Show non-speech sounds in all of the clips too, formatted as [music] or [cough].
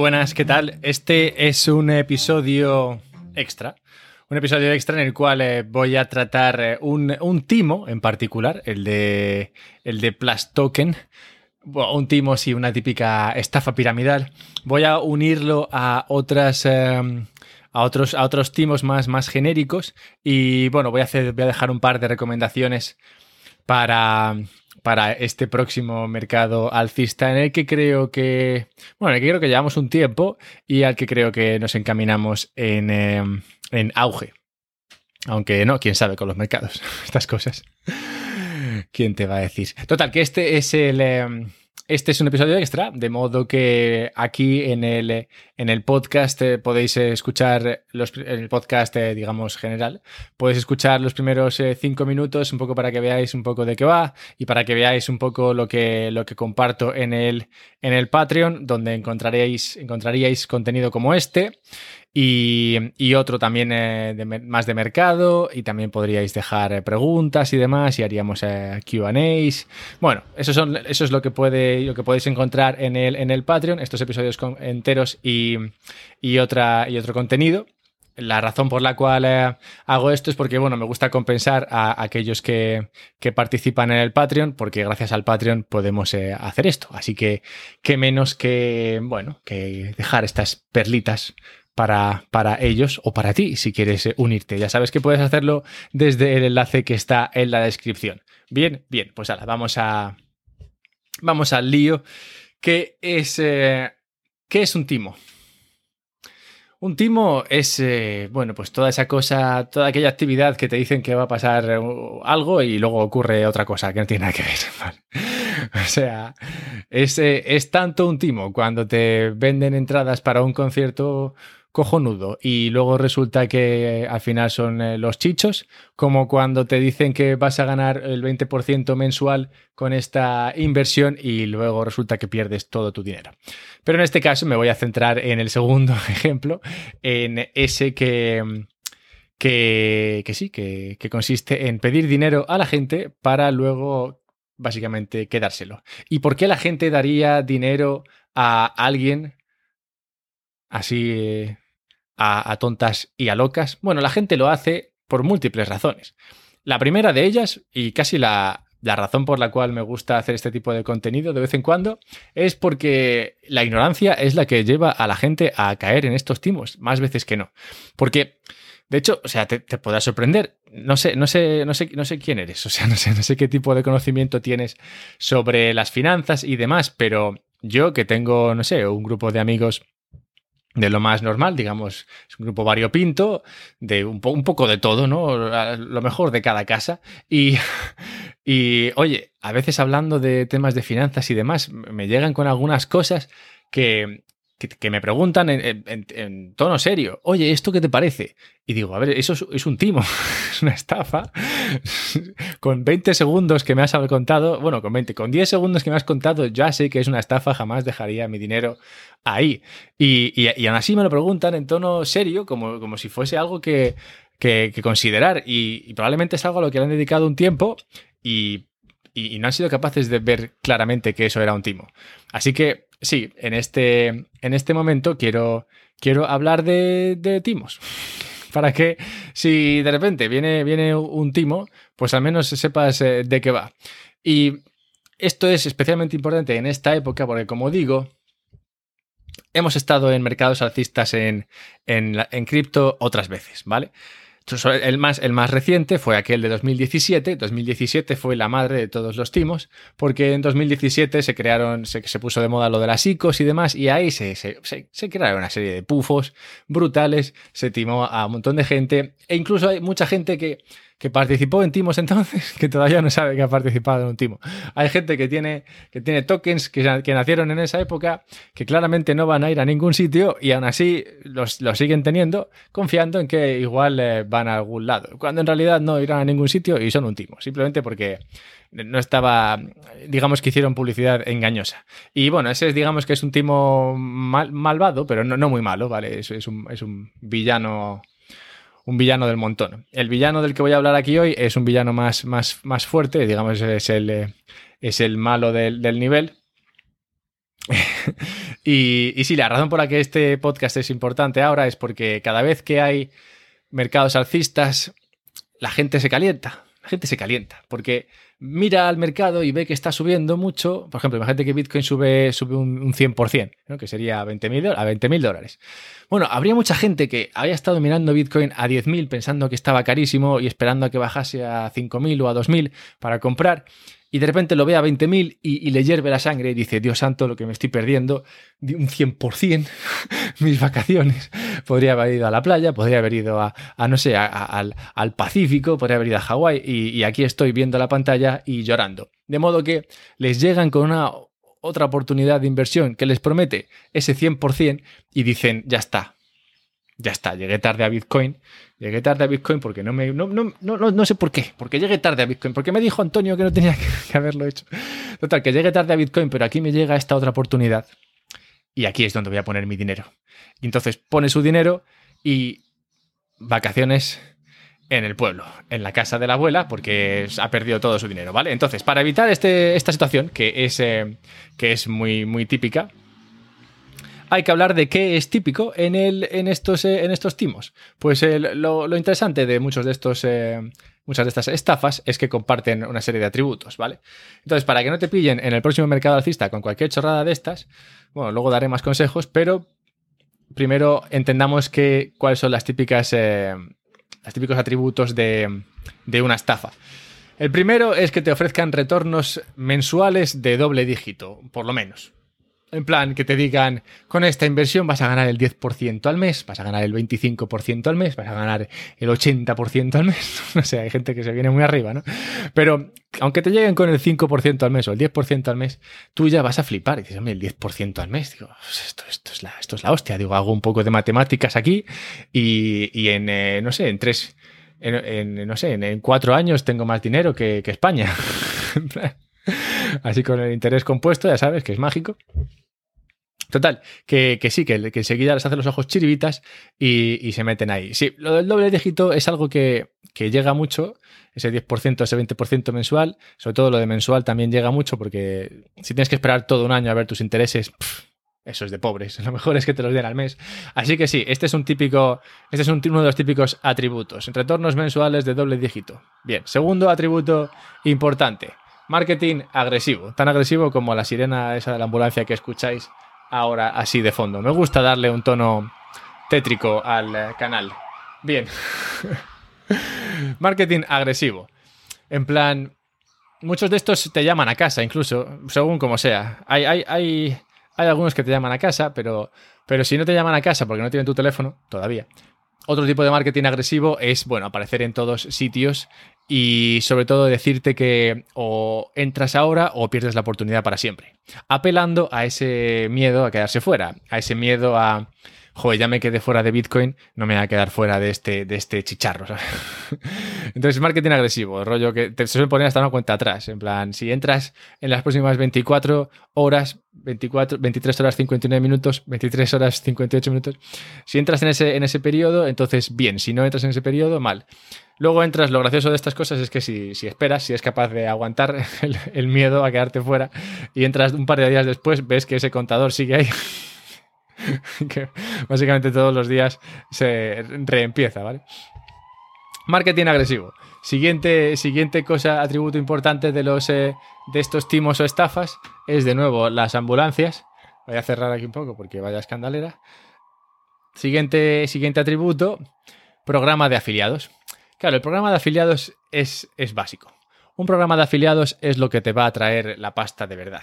buenas, ¿qué tal? Este es un episodio extra. Un episodio extra en el cual eh, voy a tratar eh, un, un, timo en particular, el de, el de Plus Token. Bueno, un timo, sí, una típica estafa piramidal. Voy a unirlo a otras. Eh, a otros, a otros timos más, más genéricos. Y bueno, voy a, hacer, voy a dejar un par de recomendaciones para, para este próximo mercado alcista en el que creo que, bueno, en el que creo que llevamos un tiempo y al que creo que nos encaminamos en, eh, en auge. Aunque no, quién sabe con los mercados, [laughs] estas cosas. ¿Quién te va a decir? Total, que este es el... Eh, este es un episodio extra, de modo que aquí en el, en el podcast eh, podéis escuchar, los, en el podcast, eh, digamos, general, podéis escuchar los primeros eh, cinco minutos un poco para que veáis un poco de qué va y para que veáis un poco lo que, lo que comparto en el, en el Patreon, donde encontraréis, encontraríais contenido como este. Y, otro también eh, más de mercado y también podríais dejar eh, preguntas y demás y haríamos eh, QAs. Bueno, eso, son, eso es lo que, puede, lo que podéis encontrar en el, en el Patreon, estos episodios enteros y, otra, y otro contenido. La razón por la cual hago esto es porque, bueno, me gusta compensar a, aquellos que, que, participan en el Patreon, porque gracias al Patreon podemos hacer esto. Así que, qué menos que, bueno, que dejar estas perlitas para, para, ellos o para ti si quieres eh, unirte. Ya sabes que puedes hacerlo desde el enlace que está en la descripción. Bien, bien, pues ahora vamos a. Vamos al lío. ¿Qué es, eh, ¿qué es un timo? Un timo es, eh, bueno, pues toda esa cosa, toda aquella actividad que te dicen que va a pasar algo y luego ocurre otra cosa que no tiene nada que ver. [laughs] o sea, es, es tanto un timo cuando te venden entradas para un concierto cojonudo y luego resulta que al final son eh, los chichos, como cuando te dicen que vas a ganar el 20% mensual con esta inversión y luego resulta que pierdes todo tu dinero. Pero en este caso me voy a centrar en el segundo [laughs] ejemplo, en ese que... Que, sí, que, que consiste en pedir dinero a la gente para luego básicamente quedárselo. ¿Y por qué la gente daría dinero a alguien así a, tontas y a locas? Bueno, la gente lo hace por múltiples razones. La primera de ellas, y casi la, la razón por la cual me gusta hacer este tipo de contenido de vez en cuando es porque la ignorancia es la que lleva a la gente a caer en estos timos, más veces que no. Porque, de hecho, o sea, te, te podrá sorprender. No sé, no sé, no sé, no sé quién eres, [laughs] o sea, no sé, no sé qué tipo de conocimiento tienes sobre las finanzas y demás, pero yo que tengo, no sé, un grupo de amigos de lo más normal, digamos, es un grupo variopinto, de un, un poco de todo, ¿no? Lo mejor de cada casa. Y, [laughs] y, oye, a veces hablando de temas de finanzas y demás, me llegan con algunas cosas que, que, me preguntan en, tono serio, oye, ¿esto qué te parece? Y digo, a ver, eso es, un timo, [laughs] es una estafa. [laughs] con 20 segundos que me has contado, bueno, con 20, con 10 segundos que me has contado, ya sé que es una estafa, jamás dejaría mi dinero ahí. Y, y, aún así me lo preguntan en tono serio, como, como si fuese algo que, que, considerar. Y, probablemente es algo a lo que le han dedicado un tiempo y, y no han sido capaces de ver claramente que eso era un timo. Así que sí, en este, en este momento quiero, quiero hablar de, timos. [laughs] Para que si de repente viene, viene un timo, pues al menos sepas eh, de qué va. Y esto es especialmente importante en esta época porque, como digo, hemos estado en mercados alcistas en, en cripto otras veces, ¿vale? El más, el más reciente fue aquel de 2017. 2017 fue la madre de todos los timos, porque en 2017 se crearon, se, se puso de moda lo de las ICOs y demás, y ahí se, se, se, crearon una serie de pufos brutales, se timó a un montón de gente, e incluso hay mucha gente que que participó en Timos entonces, [laughs] que todavía no sabe que ha participado en un Timo. Hay gente que tiene, que tiene tokens que, que nacieron en esa época, que claramente no van a ir a ningún sitio y aún así los, siguen teniendo, confiando en que igual eh, van a algún lado, cuando en realidad no irán a ningún sitio y son un Timo, simplemente porque no estaba, digamos que hicieron publicidad engañosa. Y bueno, ese es, digamos que es un timo malvado, pero no, no muy malo, ¿vale? Es, un, es un villano un villano del montón. El villano del que voy a hablar aquí hoy es un villano más, más, más fuerte, digamos, es el, eh, es el malo del, nivel. [laughs] Y, y sí, la razón por la que este podcast es importante ahora es porque cada vez que hay mercados alcistas, la gente se calienta. La gente se calienta. Porque mira al mercado y ve que está subiendo mucho. Por ejemplo, imagínate que Bitcoin sube, sube un, 100%, ¿no? que sería a 20.000 a 20 dólares. Bueno, habría mucha gente que había estado mirando Bitcoin a 10.000 pensando que estaba carísimo y esperando a que bajase a 5.000 o a 2.000 para comprar y de repente lo ve a 20.000 y, y le hierve la sangre y dice, Dios santo, lo que me estoy perdiendo, un 100% [laughs] mis vacaciones. Podría haber ido a la playa, podría haber ido a, no sé, al, Pacífico, podría haber ido a Hawái y, y aquí estoy viendo la pantalla y llorando. De modo que les llegan con una otra oportunidad de inversión que les promete ese 100% y dicen, ya está, ya está, llegué tarde a Bitcoin. Llegué tarde a Bitcoin porque no me. No, no, no, no sé por qué. Porque llegué tarde a Bitcoin. Porque me dijo Antonio que no tenía [laughs] que haberlo hecho. Total, que llegué tarde a Bitcoin, pero aquí me llega esta otra oportunidad. Y aquí es donde voy a poner mi dinero. Y entonces pone su dinero y vacaciones en el pueblo, en la casa de la abuela, porque ha perdido todo su dinero, ¿vale? Entonces, para evitar este, esta situación, que es, eh, que es muy, muy típica, hay que hablar de qué es típico en, eh, estos timos. Pues lo, interesante de muchos de estos... Eh, muchas de estas estafas es que comparten una serie de atributos, ¿vale? Entonces, para que no te pillen en el próximo mercado alcista con cualquier chorrada de estas, bueno, luego daré más consejos, pero primero entendamos que, cuáles son las típicas, eh, los típicos atributos de una estafa. El primero es que te ofrezcan retornos mensuales de doble dígito, por lo menos. En plan, que te digan, con esta inversión vas a ganar el 10% al mes, vas a ganar el 25% al mes, vas a ganar el 80% al mes. [laughs] No sé, hay gente que se viene muy arriba, ¿no? Pero aunque te lleguen con el 5% al mes o el 10% al mes, tú ya vas a flipar. Y dices, hombre, el 10% al mes. Digo, pues esto, es la, esto es la hostia. Digo, hago un poco de matemáticas aquí y, y en, eh, no sé, en tres, en, no sé, en, cuatro años tengo más dinero que, que España. [laughs] Así con el interés compuesto, ya sabes que es mágico. Total, que, sí, que, que, enseguida les hacen los ojos chiribitas y, se meten ahí. Sí, lo del doble dígito es algo que, llega mucho, ese 10%, ese 20% mensual, sobre todo lo de mensual también llega mucho porque si tienes que esperar todo un año a ver tus intereses, eso es de pobres, [laughs] lo mejor es que te los den al mes. Así que sí, este es un típico, este es uno de los típicos atributos, retornos mensuales de doble dígito. Bien, segundo atributo importante, marketing agresivo, tan agresivo como la sirena esa de la ambulancia que escucháis ahora así de fondo. Me gusta darle un tono tétrico al eh, canal. Bien. [laughs] Marketing agresivo. En plan, muchos de estos te llaman a casa, incluso, según como sea. Hay, hay, hay, hay algunos que te llaman a casa, pero, pero si no te llaman a casa porque no tienen tu teléfono, todavía. Otro tipo de marketing agresivo es, bueno, aparecer en todos sitios y sobre todo decirte que o entras ahora o pierdes la oportunidad para siempre. Apelando a ese miedo a quedarse fuera, a ese miedo a, joder, ya me quedé fuera de Bitcoin, no me voy a quedar fuera de este, de este chicharro. [laughs] Entonces, marketing agresivo, rollo que te suele poner hasta una cuenta atrás. En plan, si entras en las próximas 24 horas, 24, 23 horas 59 minutos, 23 horas 58 minutos, si entras en ese, en ese periodo, entonces bien, si no entras en ese periodo, mal. Luego entras, lo gracioso de estas cosas es que si, esperas, si es capaz de aguantar [laughs] el, miedo a quedarte fuera y entras un par de días después, ves que ese contador sigue ahí. [laughs] [laughs] que básicamente todos los días se reempieza, ¿vale? Marketing agresivo. Siguiente, siguiente cosa, atributo importante de, los, eh, de estos timos o estafas es de nuevo las ambulancias. Voy a cerrar aquí un poco porque vaya escandalera. Siguiente, siguiente atributo, programa de afiliados. Claro, el programa de afiliados es, es básico. Un programa de afiliados es lo que te va a traer la pasta de verdad.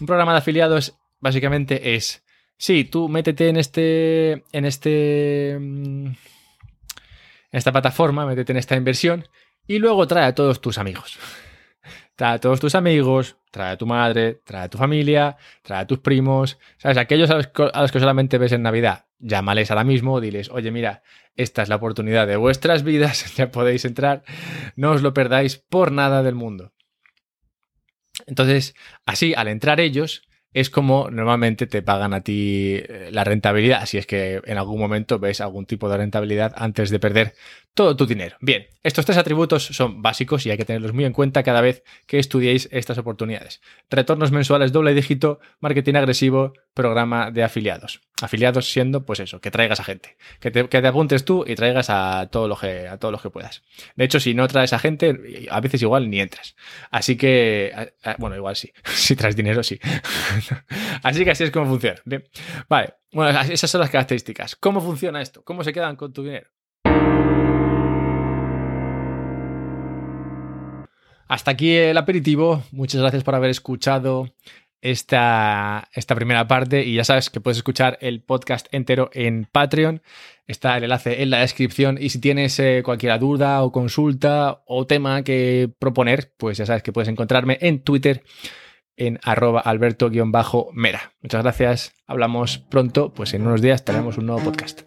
Un programa de afiliados básicamente es, sí, tú métete en este, en este, mm, en esta plataforma, métete en esta inversión y luego trae a todos tus amigos. [laughs] Trae a todos tus amigos, trae a tu madre, trae a tu familia, trae a tus primos, ¿sabes? Aquellos a los, que solamente ves en Navidad, llámales ahora mismo, diles, oye, mira, esta es la oportunidad de vuestras vidas, [laughs] ya podéis entrar, no os lo perdáis por nada del mundo. Entonces, así, al entrar ellos, es como normalmente te pagan a ti eh, la rentabilidad, si es que en algún momento ves algún tipo de rentabilidad antes de perder todo tu dinero. Bien, estos tres atributos son básicos y hay que tenerlos muy en cuenta cada vez que estudiéis estas oportunidades. Retornos mensuales doble dígito, marketing agresivo, programa de afiliados. Afiliados siendo, pues eso, que traigas a gente. Que te, que te apuntes tú y traigas a todos los que, a todos los que puedas. De hecho, si no traes a gente, a veces igual ni entras. Así que, bueno, igual sí. [laughs] si traes dinero, sí. [laughs] así que así es como funciona. Bien. Vale. Bueno, esas son las características. ¿Cómo funciona esto? ¿Cómo se quedan con tu dinero? Hasta aquí el aperitivo. Muchas gracias por haber escuchado esta, esta primera parte y ya sabes que puedes escuchar el podcast entero en Patreon. Está el enlace en la descripción y si tienes eh, cualquier duda o consulta o tema que proponer, pues ya sabes que puedes encontrarme en Twitter en arroba alberto-mera. Muchas gracias, hablamos pronto, pues en unos días tenemos un nuevo podcast.